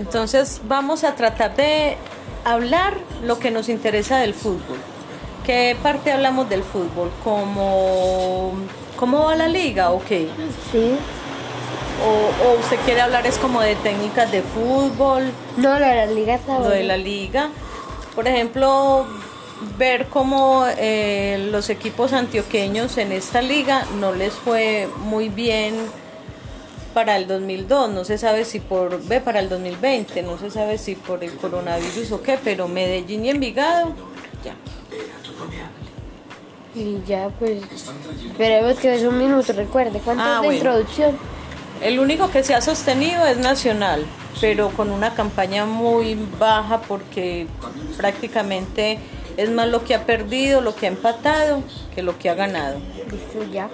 Entonces vamos a tratar de hablar lo que nos interesa del fútbol. ¿Qué parte hablamos del fútbol? ¿Cómo, cómo va la liga o qué? Sí. O, o usted quiere hablar es como de técnicas de fútbol, No, lo de la liga está lo de la liga. Por ejemplo, ver cómo eh, los equipos antioqueños en esta liga no les fue muy bien para el 2002, no se sabe si por, ve, para el 2020, no se sabe si por el coronavirus o qué, pero Medellín y Envigado, ya. Y ya, pues. Esperemos que es un minuto, recuerde. ¿Cuánto Ah, es bueno. introducción? El único que se ha sostenido es Nacional, pero con una campaña muy baja porque prácticamente es más lo que ha perdido, lo que ha empatado, que lo que ha ganado. Listo, ya.